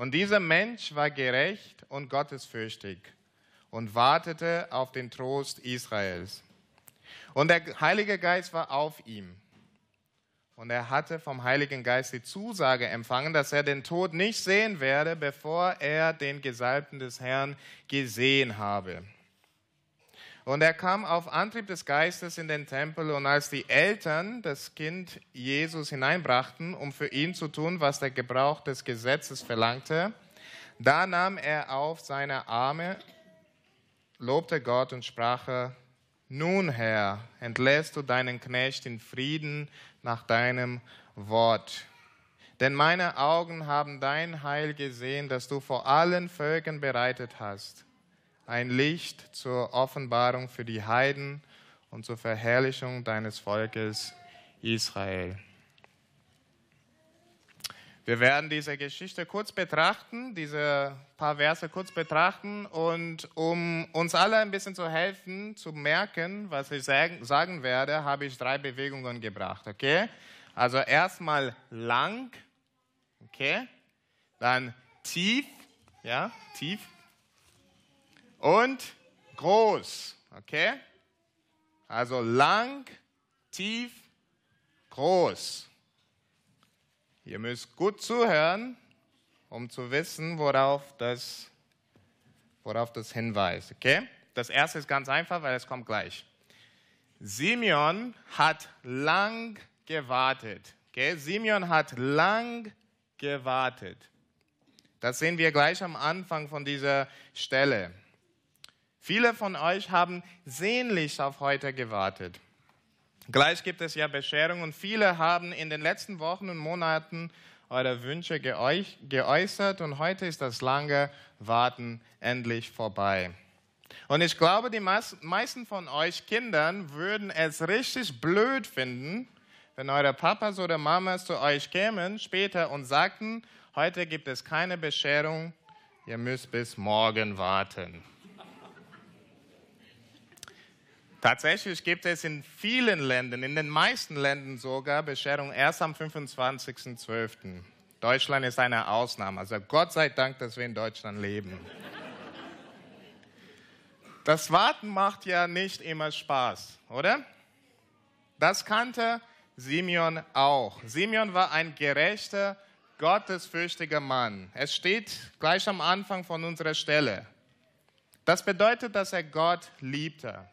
Und dieser Mensch war gerecht und gottesfürchtig und wartete auf den Trost Israels. Und der Heilige Geist war auf ihm. Und er hatte vom Heiligen Geist die Zusage empfangen, dass er den Tod nicht sehen werde, bevor er den Gesalbten des Herrn gesehen habe. Und er kam auf Antrieb des Geistes in den Tempel und als die Eltern das Kind Jesus hineinbrachten, um für ihn zu tun, was der Gebrauch des Gesetzes verlangte, da nahm er auf seine Arme, lobte Gott und sprach, nun Herr, entlässt du deinen Knecht in Frieden nach deinem Wort. Denn meine Augen haben dein Heil gesehen, das du vor allen Völkern bereitet hast ein Licht zur Offenbarung für die Heiden und zur Verherrlichung deines Volkes Israel. Wir werden diese Geschichte kurz betrachten, diese paar Verse kurz betrachten und um uns alle ein bisschen zu helfen, zu merken, was ich sagen werde, habe ich drei Bewegungen gebracht, okay? Also erstmal lang, okay? Dann tief, ja, tief, und groß. Okay? Also lang, tief, groß. Ihr müsst gut zuhören, um zu wissen, worauf das, worauf das hinweist. Okay? Das erste ist ganz einfach, weil es kommt gleich. Simeon hat lang gewartet. Okay? Simeon hat lang gewartet. Das sehen wir gleich am Anfang von dieser Stelle. Viele von euch haben sehnlich auf heute gewartet. Gleich gibt es ja Bescherung und viele haben in den letzten Wochen und Monaten eure Wünsche geäußert und heute ist das lange Warten endlich vorbei. Und ich glaube, die meisten von euch Kindern würden es richtig blöd finden, wenn eure Papas oder Mamas zu euch kämen später und sagten, heute gibt es keine Bescherung, ihr müsst bis morgen warten. Tatsächlich gibt es in vielen Ländern, in den meisten Ländern sogar, Bescherung erst am 25.12. Deutschland ist eine Ausnahme. Also Gott sei Dank, dass wir in Deutschland leben. Das Warten macht ja nicht immer Spaß, oder? Das kannte Simeon auch. Simeon war ein gerechter, gottesfürchtiger Mann. Es steht gleich am Anfang von unserer Stelle. Das bedeutet, dass er Gott liebte.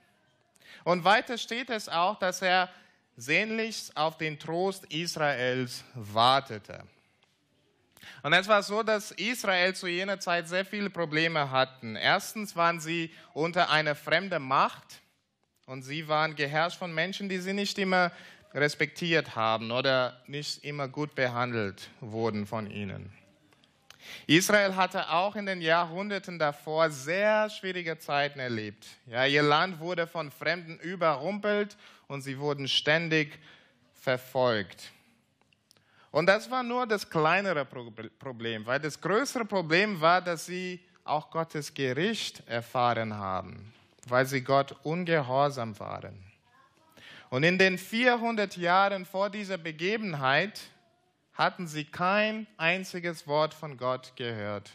Und weiter steht es auch, dass er sehnlichst auf den Trost Israels wartete. Und es war so, dass Israel zu jener Zeit sehr viele Probleme hatten. Erstens waren sie unter einer fremden Macht und sie waren geherrscht von Menschen, die sie nicht immer respektiert haben oder nicht immer gut behandelt wurden von ihnen. Israel hatte auch in den Jahrhunderten davor sehr schwierige Zeiten erlebt. Ja, ihr Land wurde von Fremden überrumpelt und sie wurden ständig verfolgt. Und das war nur das kleinere Problem, weil das größere Problem war, dass sie auch Gottes Gericht erfahren haben, weil sie Gott ungehorsam waren. Und in den 400 Jahren vor dieser Begebenheit hatten sie kein einziges Wort von Gott gehört.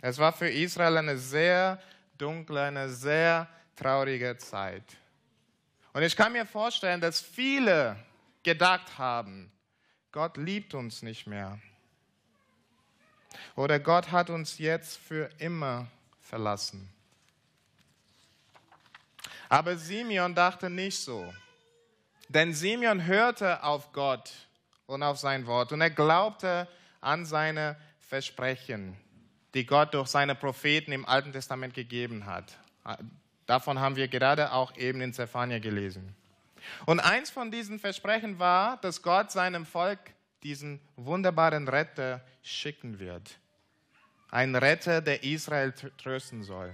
Es war für Israel eine sehr dunkle, eine sehr traurige Zeit. Und ich kann mir vorstellen, dass viele gedacht haben, Gott liebt uns nicht mehr. Oder Gott hat uns jetzt für immer verlassen. Aber Simeon dachte nicht so. Denn Simeon hörte auf Gott und auf sein Wort. Und er glaubte an seine Versprechen, die Gott durch seine Propheten im Alten Testament gegeben hat. Davon haben wir gerade auch eben in Zephania gelesen. Und eins von diesen Versprechen war, dass Gott seinem Volk diesen wunderbaren Retter schicken wird. Ein Retter, der Israel trösten soll.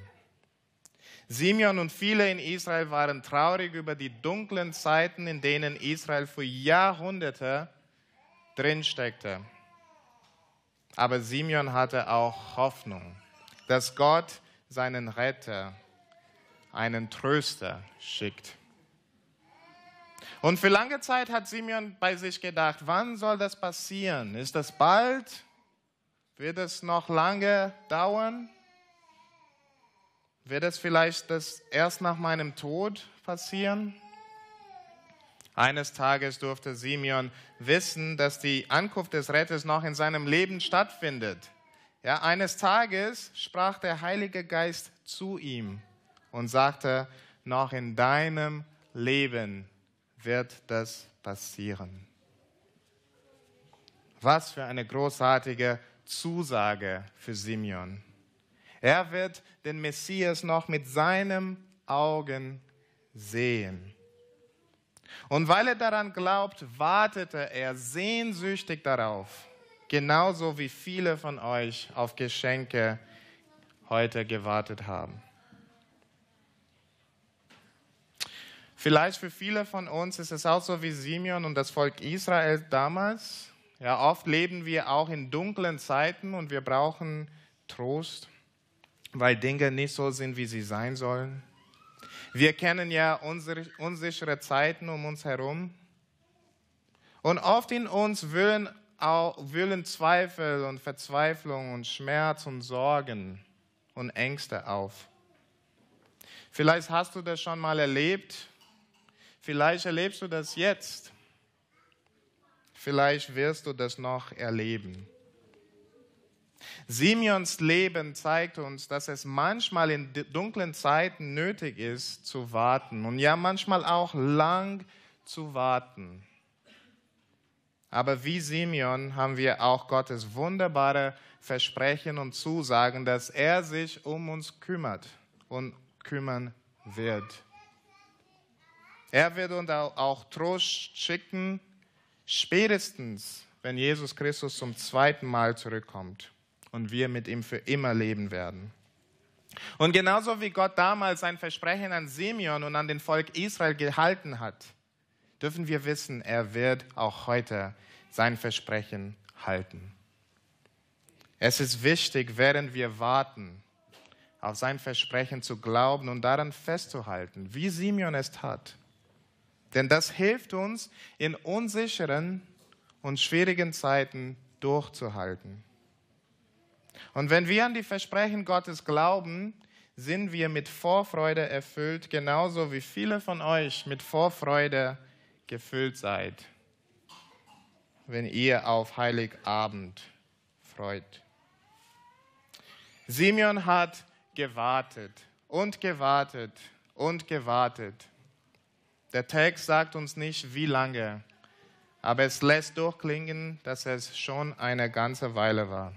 Simeon und viele in Israel waren traurig über die dunklen Zeiten, in denen Israel für Jahrhunderte drin steckte. Aber Simeon hatte auch Hoffnung, dass Gott seinen Retter, einen Tröster schickt. Und für lange Zeit hat Simeon bei sich gedacht, wann soll das passieren? Ist das bald? Wird es noch lange dauern? Wird es vielleicht das erst nach meinem Tod passieren? Eines Tages durfte Simeon wissen, dass die Ankunft des Retters noch in seinem Leben stattfindet. Ja, eines Tages sprach der Heilige Geist zu ihm und sagte, noch in deinem Leben wird das passieren. Was für eine großartige Zusage für Simeon. Er wird den Messias noch mit seinen Augen sehen. Und weil er daran glaubt, wartete er sehnsüchtig darauf, genauso wie viele von euch auf Geschenke heute gewartet haben. Vielleicht für viele von uns ist es auch so wie Simeon und das Volk Israel damals. Ja, oft leben wir auch in dunklen Zeiten und wir brauchen Trost, weil Dinge nicht so sind, wie sie sein sollen. Wir kennen ja unsere unsichere Zeiten um uns herum. Und oft in uns wühlen, wühlen Zweifel und Verzweiflung und Schmerz und Sorgen und Ängste auf. Vielleicht hast du das schon mal erlebt. Vielleicht erlebst du das jetzt. Vielleicht wirst du das noch erleben. Simeons Leben zeigt uns, dass es manchmal in dunklen Zeiten nötig ist zu warten und ja manchmal auch lang zu warten. Aber wie Simeon haben wir auch Gottes wunderbare Versprechen und Zusagen, dass er sich um uns kümmert und kümmern wird. Er wird uns auch Trost schicken Spätestens, wenn Jesus Christus zum zweiten Mal zurückkommt und wir mit ihm für immer leben werden. Und genauso wie Gott damals sein Versprechen an Simeon und an den Volk Israel gehalten hat, dürfen wir wissen, er wird auch heute sein Versprechen halten. Es ist wichtig, während wir warten, auf sein Versprechen zu glauben und daran festzuhalten, wie Simeon es tat. Denn das hilft uns, in unsicheren und schwierigen Zeiten durchzuhalten. Und wenn wir an die Versprechen Gottes glauben, sind wir mit Vorfreude erfüllt, genauso wie viele von euch mit Vorfreude gefüllt seid, wenn ihr auf Heiligabend freut. Simeon hat gewartet und gewartet und gewartet. Der Text sagt uns nicht, wie lange, aber es lässt durchklingen, dass es schon eine ganze Weile war.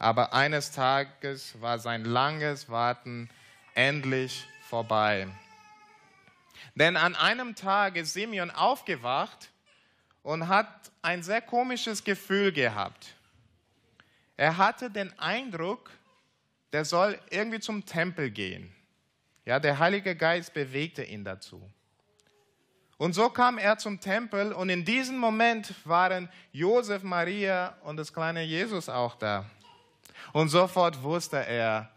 Aber eines Tages war sein langes Warten endlich vorbei. Denn an einem Tag ist Simeon aufgewacht und hat ein sehr komisches Gefühl gehabt. Er hatte den Eindruck, der soll irgendwie zum Tempel gehen. Ja, der Heilige Geist bewegte ihn dazu. Und so kam er zum Tempel und in diesem Moment waren Josef, Maria und das kleine Jesus auch da. Und sofort wusste er,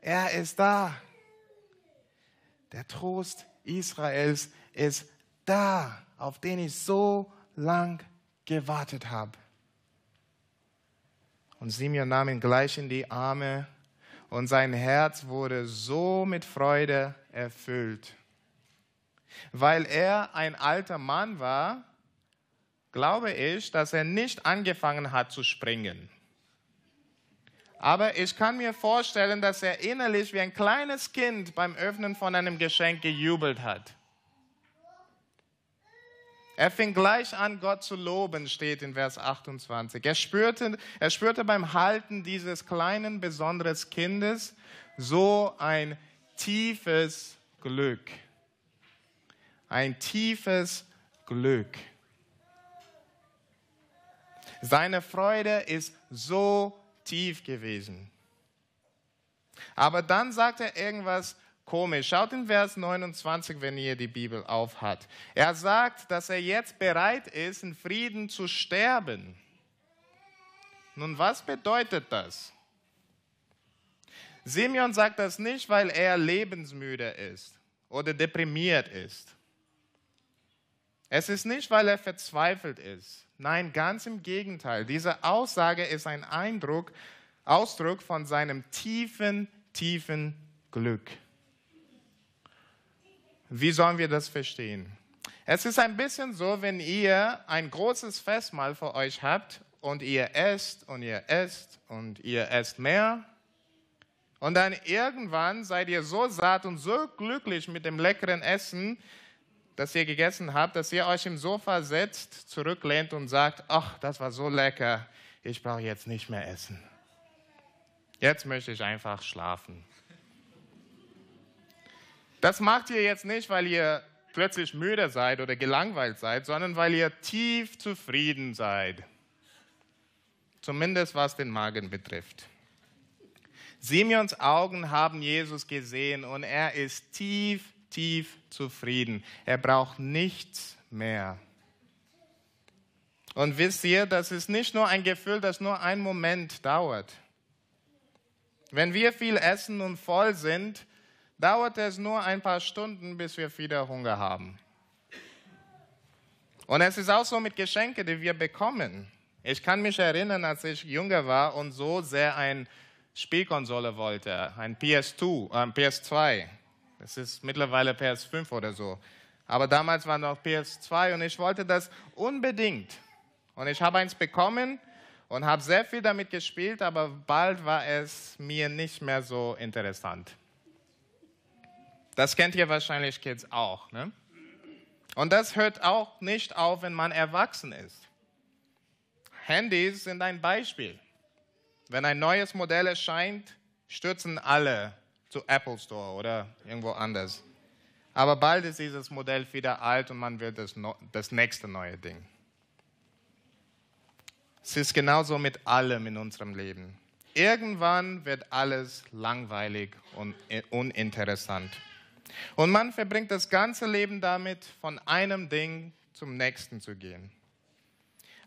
er ist da. Der Trost Israels ist da, auf den ich so lang gewartet habe. Und Simeon nahm ihn gleich in die Arme und sein Herz wurde so mit Freude erfüllt. Weil er ein alter Mann war, glaube ich, dass er nicht angefangen hat zu springen. Aber ich kann mir vorstellen, dass er innerlich wie ein kleines Kind beim Öffnen von einem Geschenk gejubelt hat. Er fing gleich an, Gott zu loben, steht in Vers 28. Er spürte, er spürte beim Halten dieses kleinen, besonderen Kindes so ein tiefes Glück ein tiefes Glück. Seine Freude ist so tief gewesen. Aber dann sagt er irgendwas komisch. Schaut in Vers 29, wenn ihr die Bibel aufhat. Er sagt, dass er jetzt bereit ist, in Frieden zu sterben. Nun, was bedeutet das? Simeon sagt das nicht, weil er lebensmüde ist oder deprimiert ist. Es ist nicht, weil er verzweifelt ist. Nein, ganz im Gegenteil. Diese Aussage ist ein Eindruck, Ausdruck von seinem tiefen, tiefen Glück. Wie sollen wir das verstehen? Es ist ein bisschen so, wenn ihr ein großes Festmahl für euch habt und ihr esst und ihr esst und ihr esst mehr. Und dann irgendwann seid ihr so satt und so glücklich mit dem leckeren Essen, das ihr gegessen habt, dass ihr euch im Sofa setzt, zurücklehnt und sagt, ach, das war so lecker, ich brauche jetzt nicht mehr essen. Jetzt möchte ich einfach schlafen. Das macht ihr jetzt nicht, weil ihr plötzlich müde seid oder gelangweilt seid, sondern weil ihr tief zufrieden seid. Zumindest was den Magen betrifft. Simeons Augen haben Jesus gesehen und er ist tief, tief zufrieden. Er braucht nichts mehr. Und wisst ihr, das ist nicht nur ein Gefühl, das nur einen Moment dauert. Wenn wir viel essen und voll sind, dauert es nur ein paar Stunden, bis wir wieder Hunger haben. Und es ist auch so mit Geschenken, die wir bekommen. Ich kann mich erinnern, als ich jünger war und so sehr eine Spielkonsole wollte, ein PS2, äh, PS2. Das ist mittlerweile PS5 oder so. Aber damals war noch PS2 und ich wollte das unbedingt. Und ich habe eins bekommen und habe sehr viel damit gespielt, aber bald war es mir nicht mehr so interessant. Das kennt ihr wahrscheinlich Kids auch. Ne? Und das hört auch nicht auf, wenn man erwachsen ist. Handys sind ein Beispiel. Wenn ein neues Modell erscheint, stürzen alle zu Apple Store oder irgendwo anders. Aber bald ist dieses Modell wieder alt und man will das, das nächste neue Ding. Es ist genauso mit allem in unserem Leben. Irgendwann wird alles langweilig und uninteressant. Und man verbringt das ganze Leben damit, von einem Ding zum nächsten zu gehen.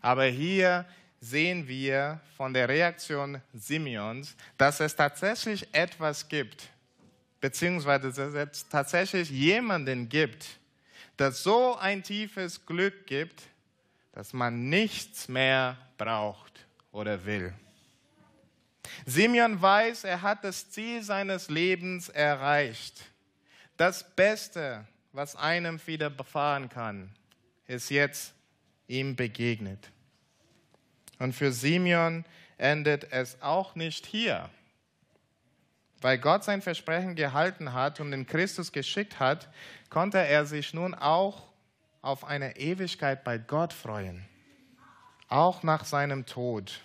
Aber hier sehen wir von der Reaktion Simeons, dass es tatsächlich etwas gibt, beziehungsweise es tatsächlich jemanden gibt, das so ein tiefes Glück gibt, dass man nichts mehr braucht oder will. Simeon weiß, er hat das Ziel seines Lebens erreicht. Das Beste, was einem widerfahren kann, ist jetzt ihm begegnet. Und für Simeon endet es auch nicht hier. Weil Gott sein Versprechen gehalten hat und den Christus geschickt hat, konnte er sich nun auch auf eine Ewigkeit bei Gott freuen. Auch nach seinem Tod.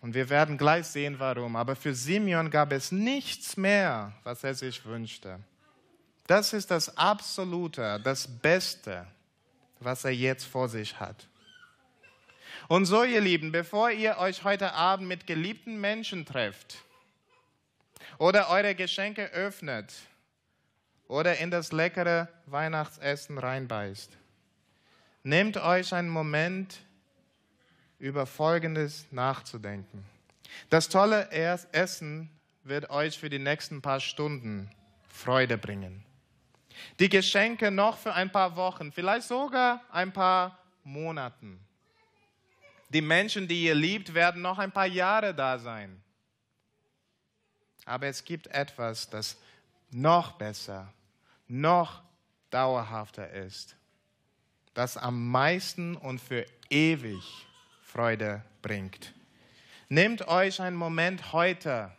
Und wir werden gleich sehen, warum. Aber für Simeon gab es nichts mehr, was er sich wünschte. Das ist das Absolute, das Beste, was er jetzt vor sich hat. Und so, ihr Lieben, bevor ihr euch heute Abend mit geliebten Menschen trefft oder eure Geschenke öffnet oder in das leckere Weihnachtsessen reinbeißt, nehmt euch einen Moment, über Folgendes nachzudenken. Das tolle Essen wird euch für die nächsten paar Stunden Freude bringen. Die Geschenke noch für ein paar Wochen, vielleicht sogar ein paar Monaten. Die Menschen, die ihr liebt, werden noch ein paar Jahre da sein. Aber es gibt etwas, das noch besser, noch dauerhafter ist, das am meisten und für ewig Freude bringt. Nehmt euch einen Moment heute,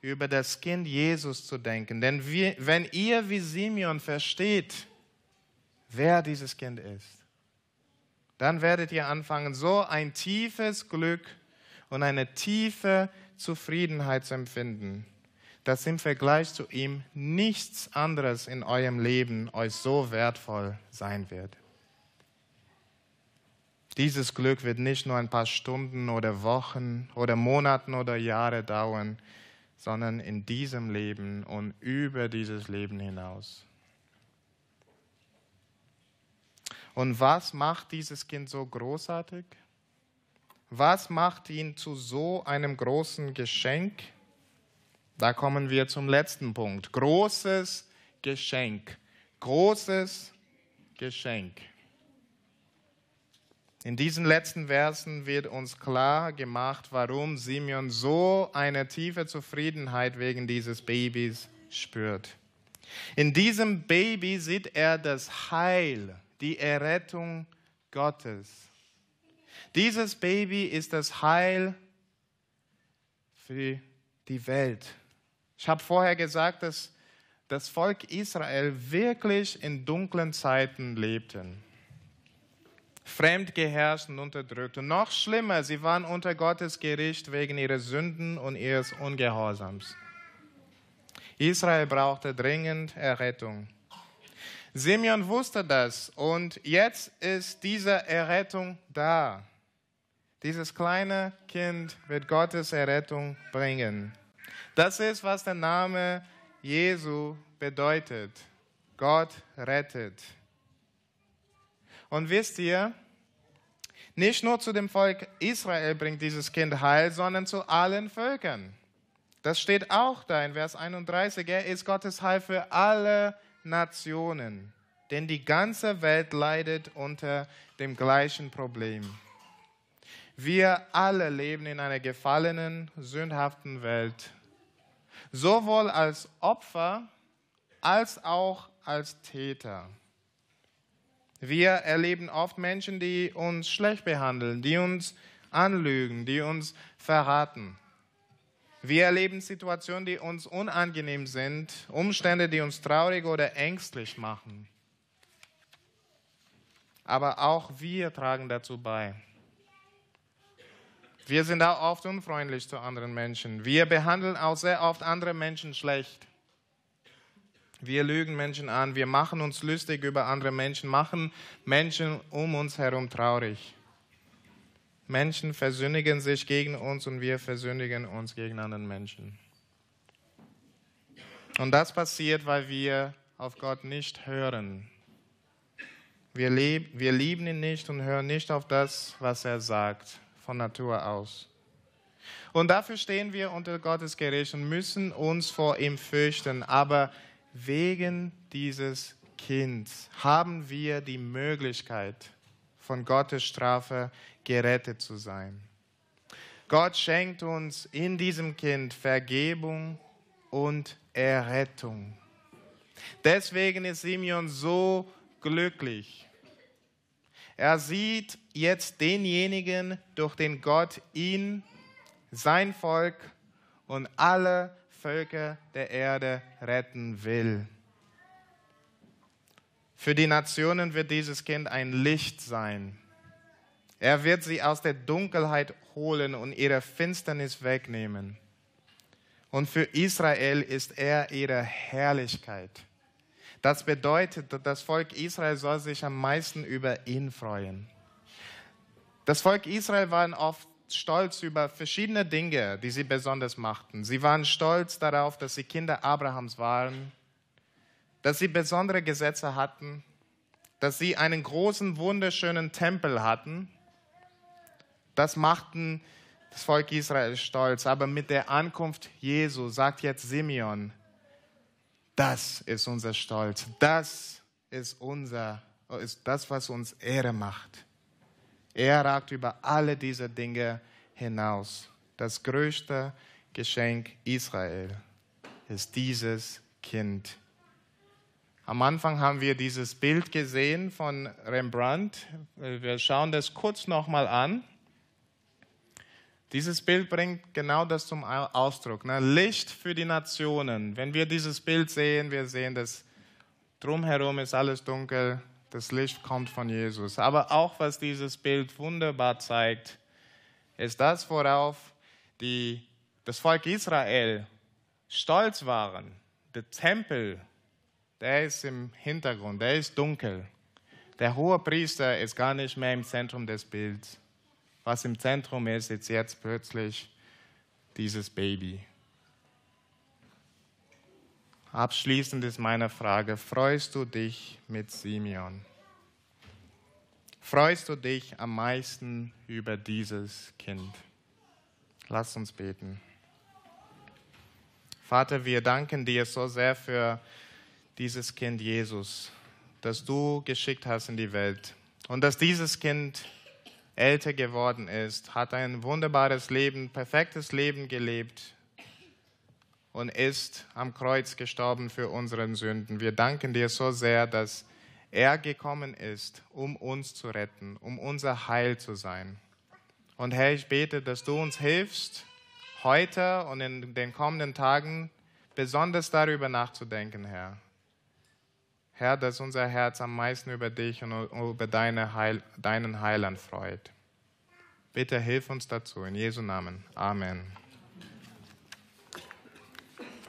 über das Kind Jesus zu denken, denn wie, wenn ihr wie Simeon versteht, wer dieses Kind ist, dann werdet ihr anfangen, so ein tiefes Glück und eine tiefe Zufriedenheit zu empfinden, dass im Vergleich zu ihm nichts anderes in eurem Leben euch so wertvoll sein wird. Dieses Glück wird nicht nur ein paar Stunden oder Wochen oder Monaten oder Jahre dauern, sondern in diesem Leben und über dieses Leben hinaus. Und was macht dieses Kind so großartig? Was macht ihn zu so einem großen Geschenk? Da kommen wir zum letzten Punkt. Großes Geschenk. Großes Geschenk. In diesen letzten Versen wird uns klar gemacht, warum Simeon so eine tiefe Zufriedenheit wegen dieses Babys spürt. In diesem Baby sieht er das Heil, die Errettung Gottes. Dieses Baby ist das Heil für die Welt. Ich habe vorher gesagt, dass das Volk Israel wirklich in dunklen Zeiten lebten. Fremdgeherrscht und unterdrückt. Und noch schlimmer, sie waren unter Gottes Gericht wegen ihrer Sünden und ihres Ungehorsams. Israel brauchte dringend Errettung. Simeon wusste das und jetzt ist diese Errettung da. Dieses kleine Kind wird Gottes Errettung bringen. Das ist, was der Name Jesu bedeutet. Gott rettet. Und wisst ihr, nicht nur zu dem Volk Israel bringt dieses Kind Heil, sondern zu allen Völkern. Das steht auch da in Vers 31. Er ist Gottes Heil für alle Nationen, denn die ganze Welt leidet unter dem gleichen Problem. Wir alle leben in einer gefallenen, sündhaften Welt, sowohl als Opfer als auch als Täter. Wir erleben oft Menschen, die uns schlecht behandeln, die uns anlügen, die uns verraten. Wir erleben Situationen, die uns unangenehm sind, Umstände, die uns traurig oder ängstlich machen. Aber auch wir tragen dazu bei. Wir sind auch oft unfreundlich zu anderen Menschen. Wir behandeln auch sehr oft andere Menschen schlecht. Wir lügen Menschen an, wir machen uns lustig über andere Menschen, machen Menschen um uns herum traurig. Menschen versündigen sich gegen uns und wir versündigen uns gegen andere Menschen. Und das passiert, weil wir auf Gott nicht hören. Wir, lieb, wir lieben ihn nicht und hören nicht auf das, was er sagt, von Natur aus. Und dafür stehen wir unter Gottes Gericht und müssen uns vor ihm fürchten. Aber wegen dieses Kindes haben wir die Möglichkeit, von Gottes Strafe gerettet zu sein. Gott schenkt uns in diesem Kind Vergebung und Errettung. Deswegen ist Simeon so glücklich. Er sieht jetzt denjenigen, durch den Gott ihn, sein Volk und alle Völker der Erde retten will. Für die Nationen wird dieses Kind ein Licht sein. Er wird sie aus der Dunkelheit holen und ihre Finsternis wegnehmen. Und für Israel ist er ihre Herrlichkeit. Das bedeutet, das Volk Israel soll sich am meisten über ihn freuen. Das Volk Israel war oft stolz über verschiedene Dinge, die sie besonders machten. Sie waren stolz darauf, dass sie Kinder Abrahams waren, dass sie besondere Gesetze hatten, dass sie einen großen, wunderschönen Tempel hatten. Das machten das Volk Israel stolz. Aber mit der Ankunft Jesu sagt jetzt Simeon, das ist unser Stolz. Das ist unser, ist das, was uns Ehre macht. Er ragt über alle diese Dinge hinaus. Das größte Geschenk Israel ist dieses Kind. Am Anfang haben wir dieses Bild gesehen von Rembrandt. Wir schauen das kurz nochmal an. Dieses Bild bringt genau das zum Ausdruck. Ne? Licht für die Nationen. Wenn wir dieses Bild sehen, wir sehen, dass drumherum ist alles dunkel, das Licht kommt von Jesus. Aber auch was dieses Bild wunderbar zeigt, ist das, worauf die, das Volk Israel stolz waren. Der Tempel, der ist im Hintergrund, der ist dunkel. Der hohe Priester ist gar nicht mehr im Zentrum des Bilds. Was im Zentrum ist, ist jetzt plötzlich dieses Baby. Abschließend ist meine Frage, freust du dich mit Simeon? Freust du dich am meisten über dieses Kind? Lass uns beten. Vater, wir danken dir so sehr für dieses Kind Jesus, das du geschickt hast in die Welt und dass dieses Kind älter geworden ist, hat ein wunderbares Leben, perfektes Leben gelebt und ist am Kreuz gestorben für unsere Sünden. Wir danken dir so sehr, dass er gekommen ist, um uns zu retten, um unser Heil zu sein. Und Herr, ich bete, dass du uns hilfst, heute und in den kommenden Tagen besonders darüber nachzudenken, Herr. Herr, dass unser Herz am meisten über dich und über deine Heil, deinen Heiland freut. Bitte hilf uns dazu. In Jesu Namen. Amen.